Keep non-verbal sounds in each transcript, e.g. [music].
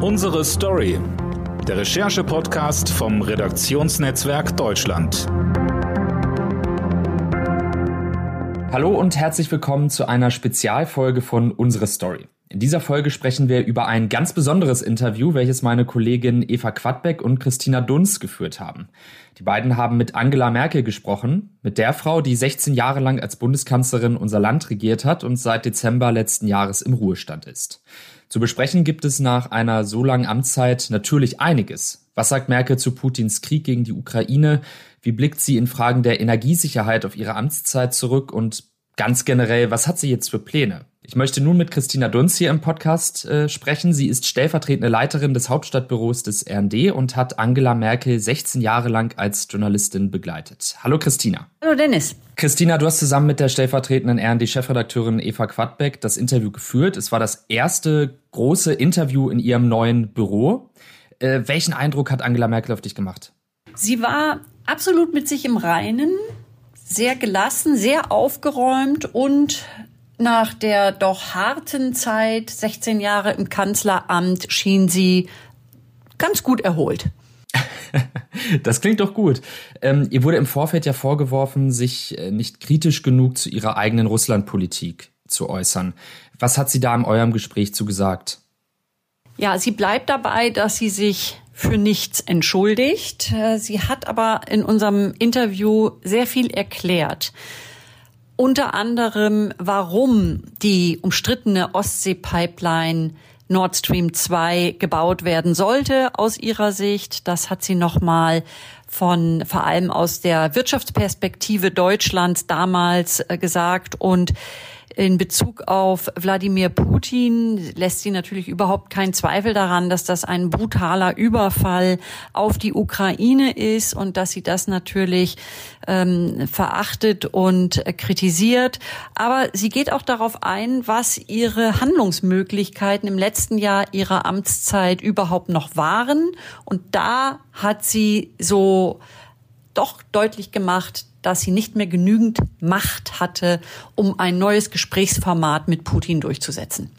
Unsere Story. Der Recherche-Podcast vom Redaktionsnetzwerk Deutschland. Hallo und herzlich willkommen zu einer Spezialfolge von Unsere Story. In dieser Folge sprechen wir über ein ganz besonderes Interview, welches meine Kollegin Eva Quadbeck und Christina Dunz geführt haben. Die beiden haben mit Angela Merkel gesprochen, mit der Frau, die 16 Jahre lang als Bundeskanzlerin unser Land regiert hat und seit Dezember letzten Jahres im Ruhestand ist. Zu besprechen gibt es nach einer so langen Amtszeit natürlich einiges. Was sagt Merkel zu Putins Krieg gegen die Ukraine? Wie blickt sie in Fragen der Energiesicherheit auf ihre Amtszeit zurück? Und ganz generell, was hat sie jetzt für Pläne? Ich möchte nun mit Christina Dunz hier im Podcast äh, sprechen. Sie ist stellvertretende Leiterin des Hauptstadtbüros des RND und hat Angela Merkel 16 Jahre lang als Journalistin begleitet. Hallo Christina. Hallo Dennis. Christina, du hast zusammen mit der stellvertretenden RND-Chefredakteurin Eva Quadbeck das Interview geführt. Es war das erste große Interview in ihrem neuen Büro. Äh, welchen Eindruck hat Angela Merkel auf dich gemacht? Sie war absolut mit sich im Reinen, sehr gelassen, sehr aufgeräumt und nach der doch harten Zeit, 16 Jahre im Kanzleramt, schien sie ganz gut erholt. [laughs] Das klingt doch gut. Ähm, ihr wurde im Vorfeld ja vorgeworfen, sich äh, nicht kritisch genug zu ihrer eigenen Russlandpolitik zu äußern. Was hat sie da in eurem Gespräch zu gesagt? Ja, sie bleibt dabei, dass sie sich für nichts entschuldigt. Äh, sie hat aber in unserem Interview sehr viel erklärt. Unter anderem, warum die umstrittene Ostsee-Pipeline Nord Stream 2 gebaut werden sollte aus ihrer Sicht. Das hat sie nochmal von vor allem aus der Wirtschaftsperspektive Deutschlands damals äh, gesagt und in Bezug auf Wladimir Putin lässt sie natürlich überhaupt keinen Zweifel daran, dass das ein brutaler Überfall auf die Ukraine ist und dass sie das natürlich ähm, verachtet und kritisiert. Aber sie geht auch darauf ein, was ihre Handlungsmöglichkeiten im letzten Jahr ihrer Amtszeit überhaupt noch waren. Und da hat sie so doch deutlich gemacht, dass sie nicht mehr genügend Macht hatte, um ein neues Gesprächsformat mit Putin durchzusetzen.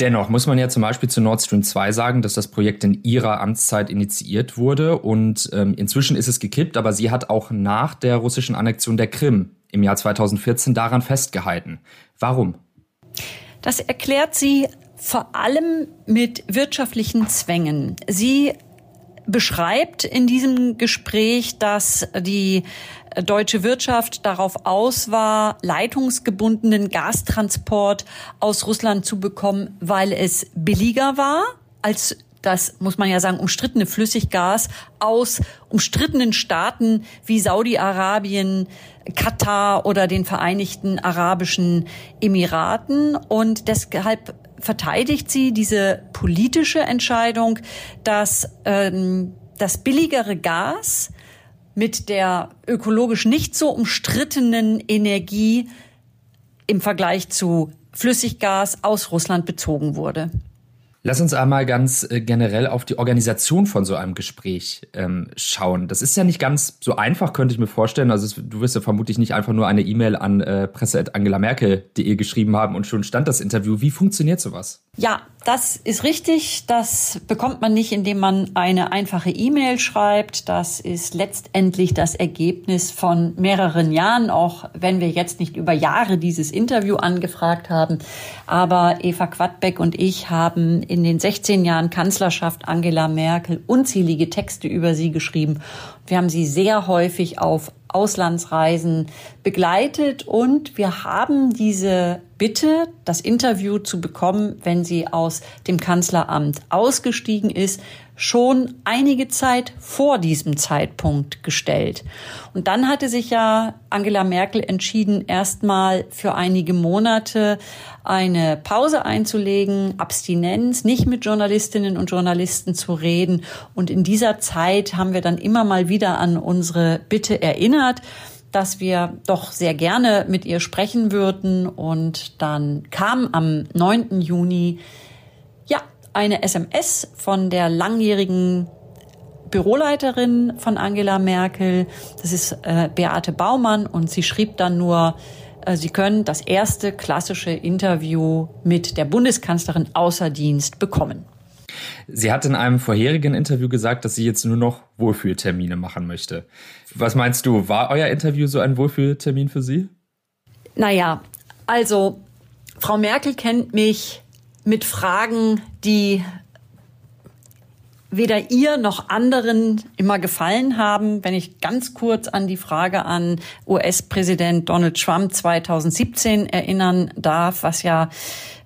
Dennoch muss man ja zum Beispiel zu Nord Stream 2 sagen, dass das Projekt in ihrer Amtszeit initiiert wurde und ähm, inzwischen ist es gekippt, aber sie hat auch nach der russischen Annexion der Krim im Jahr 2014 daran festgehalten. Warum? Das erklärt sie vor allem mit wirtschaftlichen Zwängen. Sie beschreibt in diesem Gespräch, dass die deutsche Wirtschaft darauf aus war, leitungsgebundenen Gastransport aus Russland zu bekommen, weil es billiger war als das muss man ja sagen, umstrittene Flüssiggas aus umstrittenen Staaten wie Saudi-Arabien, Katar oder den Vereinigten Arabischen Emiraten. Und deshalb verteidigt sie diese politische Entscheidung, dass ähm, das billigere Gas mit der ökologisch nicht so umstrittenen Energie im Vergleich zu Flüssiggas aus Russland bezogen wurde. Lass uns einmal ganz äh, generell auf die Organisation von so einem Gespräch ähm, schauen. Das ist ja nicht ganz so einfach, könnte ich mir vorstellen. Also es, du wirst ja vermutlich nicht einfach nur eine E-Mail an äh, presse.angelamerkel.de geschrieben haben und schon stand das Interview. Wie funktioniert sowas? Ja, das ist richtig. Das bekommt man nicht, indem man eine einfache E-Mail schreibt. Das ist letztendlich das Ergebnis von mehreren Jahren, auch wenn wir jetzt nicht über Jahre dieses Interview angefragt haben. Aber Eva Quadbeck und ich haben in den 16 Jahren Kanzlerschaft Angela Merkel unzählige Texte über sie geschrieben. Wir haben sie sehr häufig auf Auslandsreisen begleitet und wir haben diese Bitte, das Interview zu bekommen, wenn sie aus dem Kanzleramt ausgestiegen ist, schon einige Zeit vor diesem Zeitpunkt gestellt. Und dann hatte sich ja Angela Merkel entschieden, erstmal für einige Monate eine Pause einzulegen, Abstinenz, nicht mit Journalistinnen und Journalisten zu reden. Und in dieser Zeit haben wir dann immer mal wieder an unsere Bitte erinnert dass wir doch sehr gerne mit ihr sprechen würden. Und dann kam am 9. Juni eine SMS von der langjährigen Büroleiterin von Angela Merkel. Das ist äh, Beate Baumann und sie schrieb dann nur, äh, sie können das erste klassische Interview mit der Bundeskanzlerin außer Dienst bekommen. Sie hat in einem vorherigen Interview gesagt, dass sie jetzt nur noch Wohlfühltermine machen möchte. Was meinst du, war euer Interview so ein Wohlfühltermin für Sie? Naja, also Frau Merkel kennt mich mit Fragen, die weder ihr noch anderen immer gefallen haben. Wenn ich ganz kurz an die Frage an US-Präsident Donald Trump 2017 erinnern darf, was ja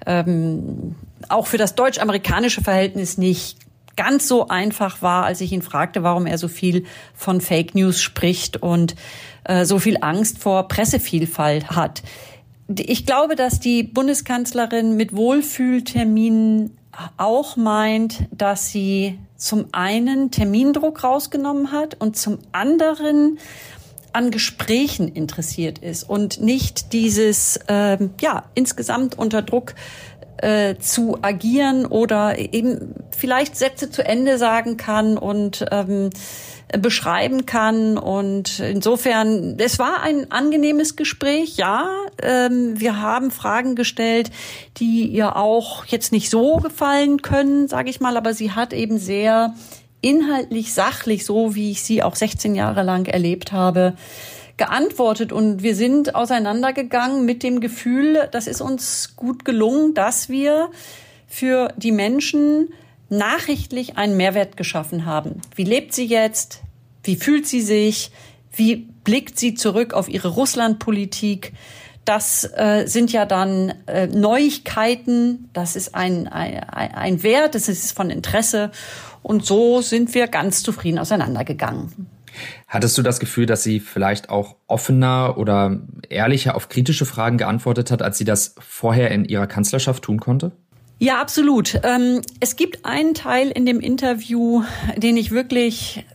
ähm, auch für das deutsch-amerikanische Verhältnis nicht ganz so einfach war, als ich ihn fragte, warum er so viel von Fake News spricht und äh, so viel Angst vor Pressevielfalt hat. Ich glaube, dass die Bundeskanzlerin mit Wohlfühlterminen auch meint, dass sie zum einen Termindruck rausgenommen hat und zum anderen an Gesprächen interessiert ist und nicht dieses ähm, ja insgesamt unter Druck äh, zu agieren oder eben vielleicht Sätze zu Ende sagen kann und ähm, beschreiben kann. Und insofern, es war ein angenehmes Gespräch, ja. Ähm, wir haben Fragen gestellt, die ihr auch jetzt nicht so gefallen können, sage ich mal, aber sie hat eben sehr inhaltlich, sachlich, so wie ich sie auch 16 Jahre lang erlebt habe, geantwortet und wir sind auseinandergegangen mit dem Gefühl, das ist uns gut gelungen, dass wir für die Menschen nachrichtlich einen Mehrwert geschaffen haben. Wie lebt sie jetzt? Wie fühlt sie sich? Wie blickt sie zurück auf ihre Russlandpolitik? Das äh, sind ja dann äh, Neuigkeiten, das ist ein, ein, ein Wert, das ist von Interesse. Und so sind wir ganz zufrieden auseinandergegangen. Hattest du das Gefühl, dass sie vielleicht auch offener oder ehrlicher auf kritische Fragen geantwortet hat, als sie das vorher in ihrer Kanzlerschaft tun konnte? Ja, absolut. Ähm, es gibt einen Teil in dem Interview, den ich wirklich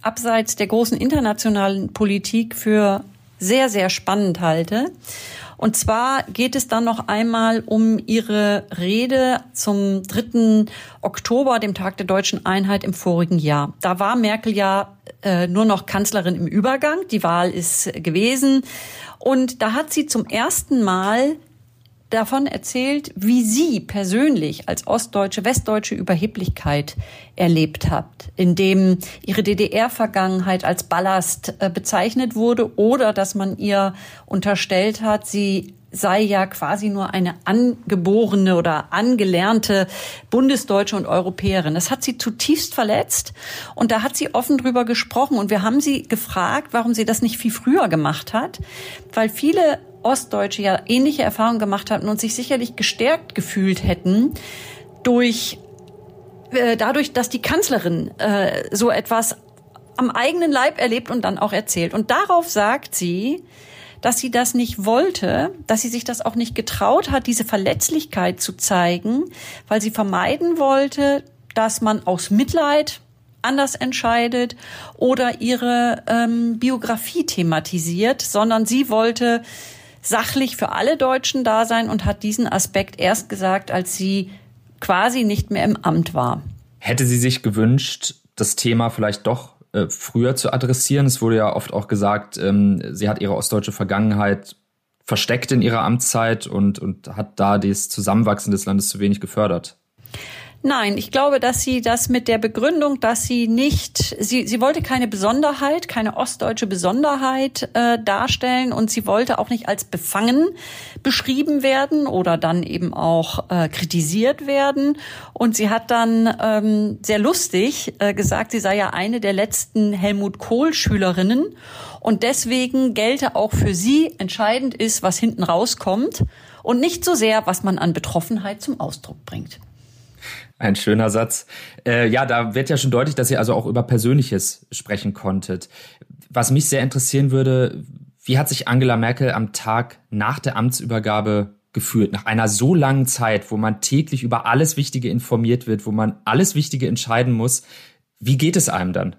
abseits der großen internationalen Politik für sehr, sehr spannend halte. Und zwar geht es dann noch einmal um ihre Rede zum 3. Oktober, dem Tag der deutschen Einheit im vorigen Jahr. Da war Merkel ja äh, nur noch Kanzlerin im Übergang. Die Wahl ist gewesen. Und da hat sie zum ersten Mal davon erzählt, wie sie persönlich als Ostdeutsche, Westdeutsche Überheblichkeit erlebt habt, indem ihre DDR-Vergangenheit als Ballast äh, bezeichnet wurde oder dass man ihr unterstellt hat, sie sei ja quasi nur eine angeborene oder angelernte Bundesdeutsche und Europäerin. Das hat sie zutiefst verletzt und da hat sie offen drüber gesprochen und wir haben sie gefragt, warum sie das nicht viel früher gemacht hat, weil viele Ostdeutsche ja ähnliche Erfahrungen gemacht hatten und sich sicherlich gestärkt gefühlt hätten durch äh, dadurch, dass die Kanzlerin äh, so etwas am eigenen Leib erlebt und dann auch erzählt. Und darauf sagt sie, dass sie das nicht wollte, dass sie sich das auch nicht getraut hat, diese Verletzlichkeit zu zeigen, weil sie vermeiden wollte, dass man aus Mitleid anders entscheidet oder ihre ähm, Biografie thematisiert, sondern sie wollte sachlich für alle Deutschen da sein und hat diesen Aspekt erst gesagt, als sie quasi nicht mehr im Amt war. Hätte sie sich gewünscht, das Thema vielleicht doch äh, früher zu adressieren? Es wurde ja oft auch gesagt, ähm, sie hat ihre ostdeutsche Vergangenheit versteckt in ihrer Amtszeit und, und hat da das Zusammenwachsen des Landes zu wenig gefördert. Nein, ich glaube, dass sie das mit der Begründung, dass sie nicht, sie, sie wollte keine Besonderheit, keine ostdeutsche Besonderheit äh, darstellen und sie wollte auch nicht als befangen beschrieben werden oder dann eben auch äh, kritisiert werden. Und sie hat dann ähm, sehr lustig äh, gesagt, sie sei ja eine der letzten Helmut Kohl-Schülerinnen und deswegen gelte auch für sie entscheidend ist, was hinten rauskommt und nicht so sehr, was man an Betroffenheit zum Ausdruck bringt. Ein schöner Satz. Äh, ja, da wird ja schon deutlich, dass ihr also auch über Persönliches sprechen konntet. Was mich sehr interessieren würde, wie hat sich Angela Merkel am Tag nach der Amtsübergabe gefühlt, nach einer so langen Zeit, wo man täglich über alles Wichtige informiert wird, wo man alles Wichtige entscheiden muss? Wie geht es einem dann?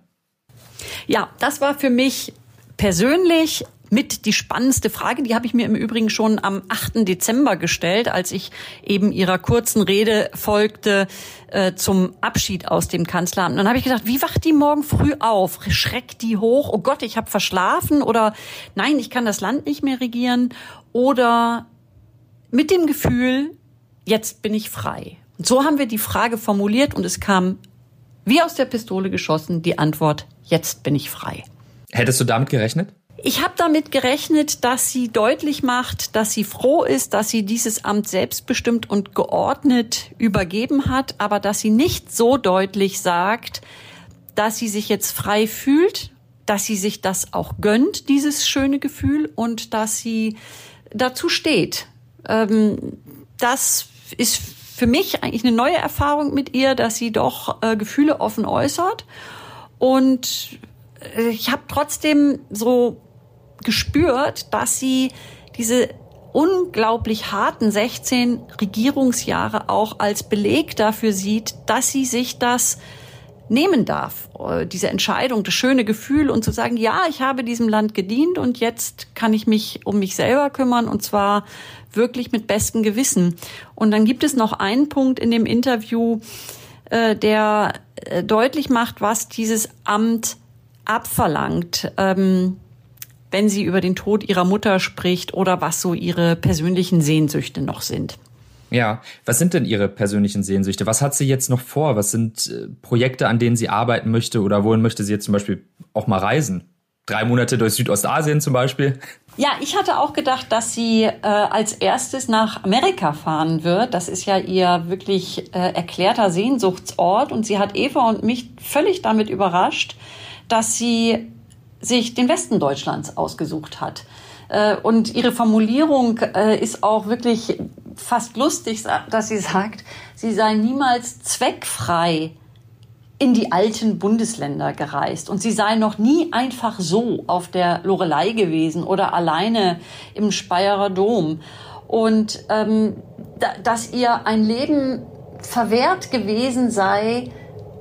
Ja, das war für mich persönlich mit die spannendste Frage. Die habe ich mir im Übrigen schon am 8. Dezember gestellt, als ich eben ihrer kurzen Rede folgte äh, zum Abschied aus dem Kanzleramt. Und dann habe ich gedacht, wie wacht die morgen früh auf? Schreckt die hoch? Oh Gott, ich habe verschlafen oder nein, ich kann das Land nicht mehr regieren oder mit dem Gefühl, jetzt bin ich frei. Und so haben wir die Frage formuliert und es kam wie aus der Pistole geschossen die Antwort, jetzt bin ich frei. Hättest du damit gerechnet? Ich habe damit gerechnet, dass sie deutlich macht, dass sie froh ist, dass sie dieses Amt selbstbestimmt und geordnet übergeben hat, aber dass sie nicht so deutlich sagt, dass sie sich jetzt frei fühlt, dass sie sich das auch gönnt, dieses schöne Gefühl, und dass sie dazu steht. Ähm, das ist für mich eigentlich eine neue Erfahrung mit ihr, dass sie doch äh, Gefühle offen äußert. Und äh, ich habe trotzdem so gespürt, dass sie diese unglaublich harten 16 Regierungsjahre auch als Beleg dafür sieht, dass sie sich das nehmen darf, äh, diese Entscheidung, das schöne Gefühl und zu sagen, ja, ich habe diesem Land gedient und jetzt kann ich mich um mich selber kümmern und zwar wirklich mit bestem Gewissen. Und dann gibt es noch einen Punkt in dem Interview, äh, der äh, deutlich macht, was dieses Amt abverlangt. Wenn sie über den Tod ihrer Mutter spricht oder was so ihre persönlichen Sehnsüchte noch sind. Ja, was sind denn Ihre persönlichen Sehnsüchte? Was hat sie jetzt noch vor? Was sind äh, Projekte, an denen sie arbeiten möchte oder wohin möchte sie jetzt zum Beispiel auch mal reisen? Drei Monate durch Südostasien zum Beispiel? Ja, ich hatte auch gedacht, dass sie äh, als erstes nach Amerika fahren wird. Das ist ja ihr wirklich äh, erklärter Sehnsuchtsort. Und sie hat Eva und mich völlig damit überrascht, dass sie sich den Westen Deutschlands ausgesucht hat. Äh, und ihre Formulierung äh, ist auch wirklich fast lustig, dass sie sagt, sie sei niemals zweckfrei in die alten Bundesländer gereist und sie sei noch nie einfach so auf der Lorelei gewesen oder alleine im Speyerer Dom und ähm, da, dass ihr ein Leben verwehrt gewesen sei,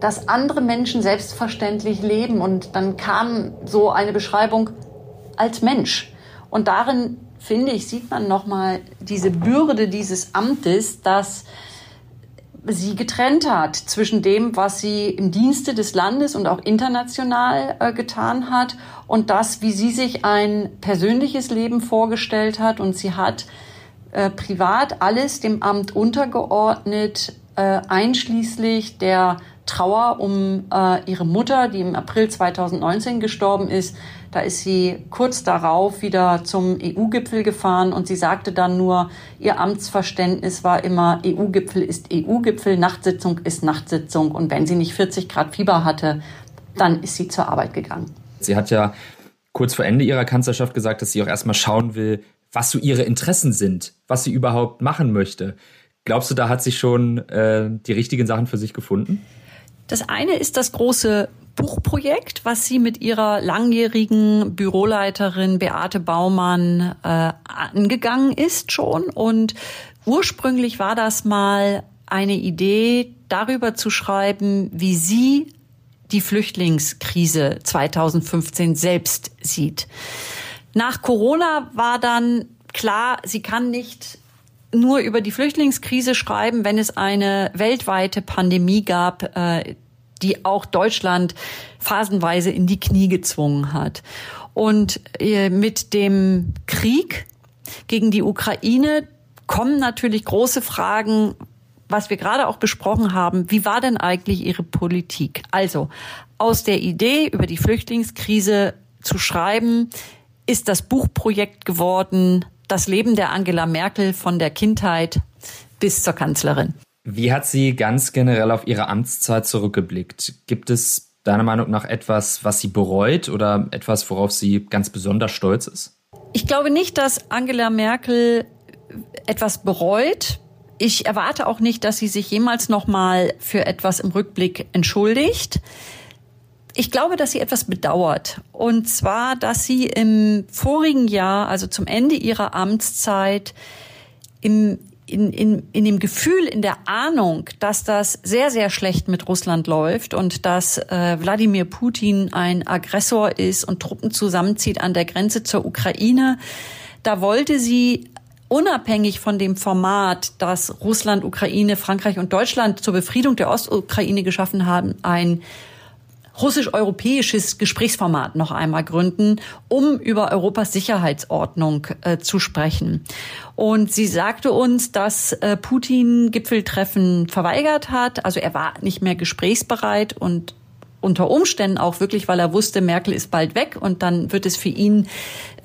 dass andere Menschen selbstverständlich leben und dann kam so eine Beschreibung als Mensch und darin finde ich, sieht man nochmal diese Bürde dieses Amtes, dass sie getrennt hat zwischen dem, was sie im Dienste des Landes und auch international äh, getan hat und das, wie sie sich ein persönliches Leben vorgestellt hat. Und sie hat äh, privat alles dem Amt untergeordnet, äh, einschließlich der Trauer um äh, ihre Mutter, die im April 2019 gestorben ist. Da ist sie kurz darauf wieder zum EU-Gipfel gefahren und sie sagte dann nur, ihr Amtsverständnis war immer, EU-Gipfel ist EU-Gipfel, Nachtsitzung ist Nachtsitzung und wenn sie nicht 40 Grad Fieber hatte, dann ist sie zur Arbeit gegangen. Sie hat ja kurz vor Ende ihrer Kanzlerschaft gesagt, dass sie auch erstmal schauen will, was so ihre Interessen sind, was sie überhaupt machen möchte. Glaubst du, da hat sie schon äh, die richtigen Sachen für sich gefunden? Das eine ist das große Buchprojekt, was sie mit ihrer langjährigen Büroleiterin Beate Baumann äh, angegangen ist schon. Und ursprünglich war das mal eine Idee, darüber zu schreiben, wie sie die Flüchtlingskrise 2015 selbst sieht. Nach Corona war dann klar, sie kann nicht nur über die Flüchtlingskrise schreiben, wenn es eine weltweite Pandemie gab, äh, die auch Deutschland phasenweise in die Knie gezwungen hat. Und äh, mit dem Krieg gegen die Ukraine kommen natürlich große Fragen, was wir gerade auch besprochen haben. Wie war denn eigentlich Ihre Politik? Also aus der Idee, über die Flüchtlingskrise zu schreiben, ist das Buchprojekt geworden, das Leben der Angela Merkel von der Kindheit bis zur Kanzlerin. Wie hat sie ganz generell auf ihre Amtszeit zurückgeblickt? Gibt es deiner Meinung nach etwas, was sie bereut oder etwas, worauf sie ganz besonders stolz ist? Ich glaube nicht, dass Angela Merkel etwas bereut. Ich erwarte auch nicht, dass sie sich jemals noch mal für etwas im Rückblick entschuldigt. Ich glaube, dass sie etwas bedauert. Und zwar, dass sie im vorigen Jahr, also zum Ende ihrer Amtszeit, im, in, in, in dem Gefühl, in der Ahnung, dass das sehr, sehr schlecht mit Russland läuft und dass äh, Wladimir Putin ein Aggressor ist und Truppen zusammenzieht an der Grenze zur Ukraine, da wollte sie unabhängig von dem Format, das Russland, Ukraine, Frankreich und Deutschland zur Befriedung der Ostukraine geschaffen haben, ein russisch-europäisches Gesprächsformat noch einmal gründen, um über Europas Sicherheitsordnung äh, zu sprechen. Und sie sagte uns, dass äh, Putin Gipfeltreffen verweigert hat. Also er war nicht mehr gesprächsbereit und unter Umständen auch wirklich, weil er wusste, Merkel ist bald weg und dann wird es für ihn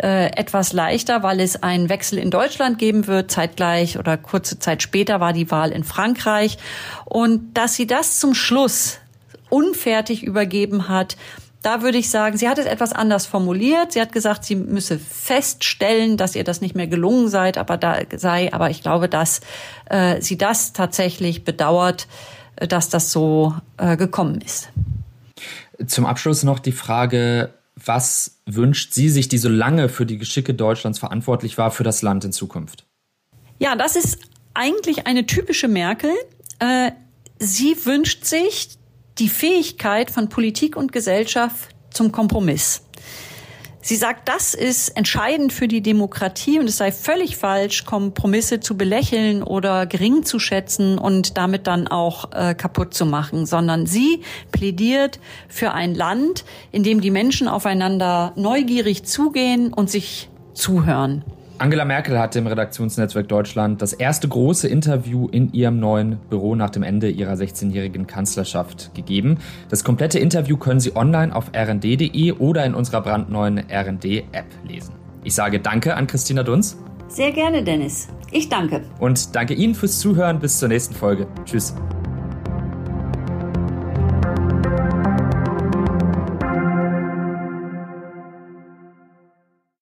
äh, etwas leichter, weil es einen Wechsel in Deutschland geben wird. Zeitgleich oder kurze Zeit später war die Wahl in Frankreich. Und dass sie das zum Schluss unfertig übergeben hat, da würde ich sagen, sie hat es etwas anders formuliert. Sie hat gesagt, sie müsse feststellen, dass ihr das nicht mehr gelungen sei, aber da sei. Aber ich glaube, dass äh, sie das tatsächlich bedauert, äh, dass das so äh, gekommen ist. Zum Abschluss noch die Frage, was wünscht sie sich, die so lange für die Geschicke Deutschlands verantwortlich war, für das Land in Zukunft? Ja, das ist eigentlich eine typische Merkel. Äh, sie wünscht sich die Fähigkeit von Politik und Gesellschaft zum Kompromiss. Sie sagt, das ist entscheidend für die Demokratie und es sei völlig falsch, Kompromisse zu belächeln oder gering zu schätzen und damit dann auch äh, kaputt zu machen, sondern sie plädiert für ein Land, in dem die Menschen aufeinander neugierig zugehen und sich zuhören. Angela Merkel hat dem Redaktionsnetzwerk Deutschland das erste große Interview in ihrem neuen Büro nach dem Ende ihrer 16-jährigen Kanzlerschaft gegeben. Das komplette Interview können Sie online auf rnd.de oder in unserer brandneuen RND-App lesen. Ich sage Danke an Christina Dunz. Sehr gerne, Dennis. Ich danke. Und danke Ihnen fürs Zuhören. Bis zur nächsten Folge. Tschüss.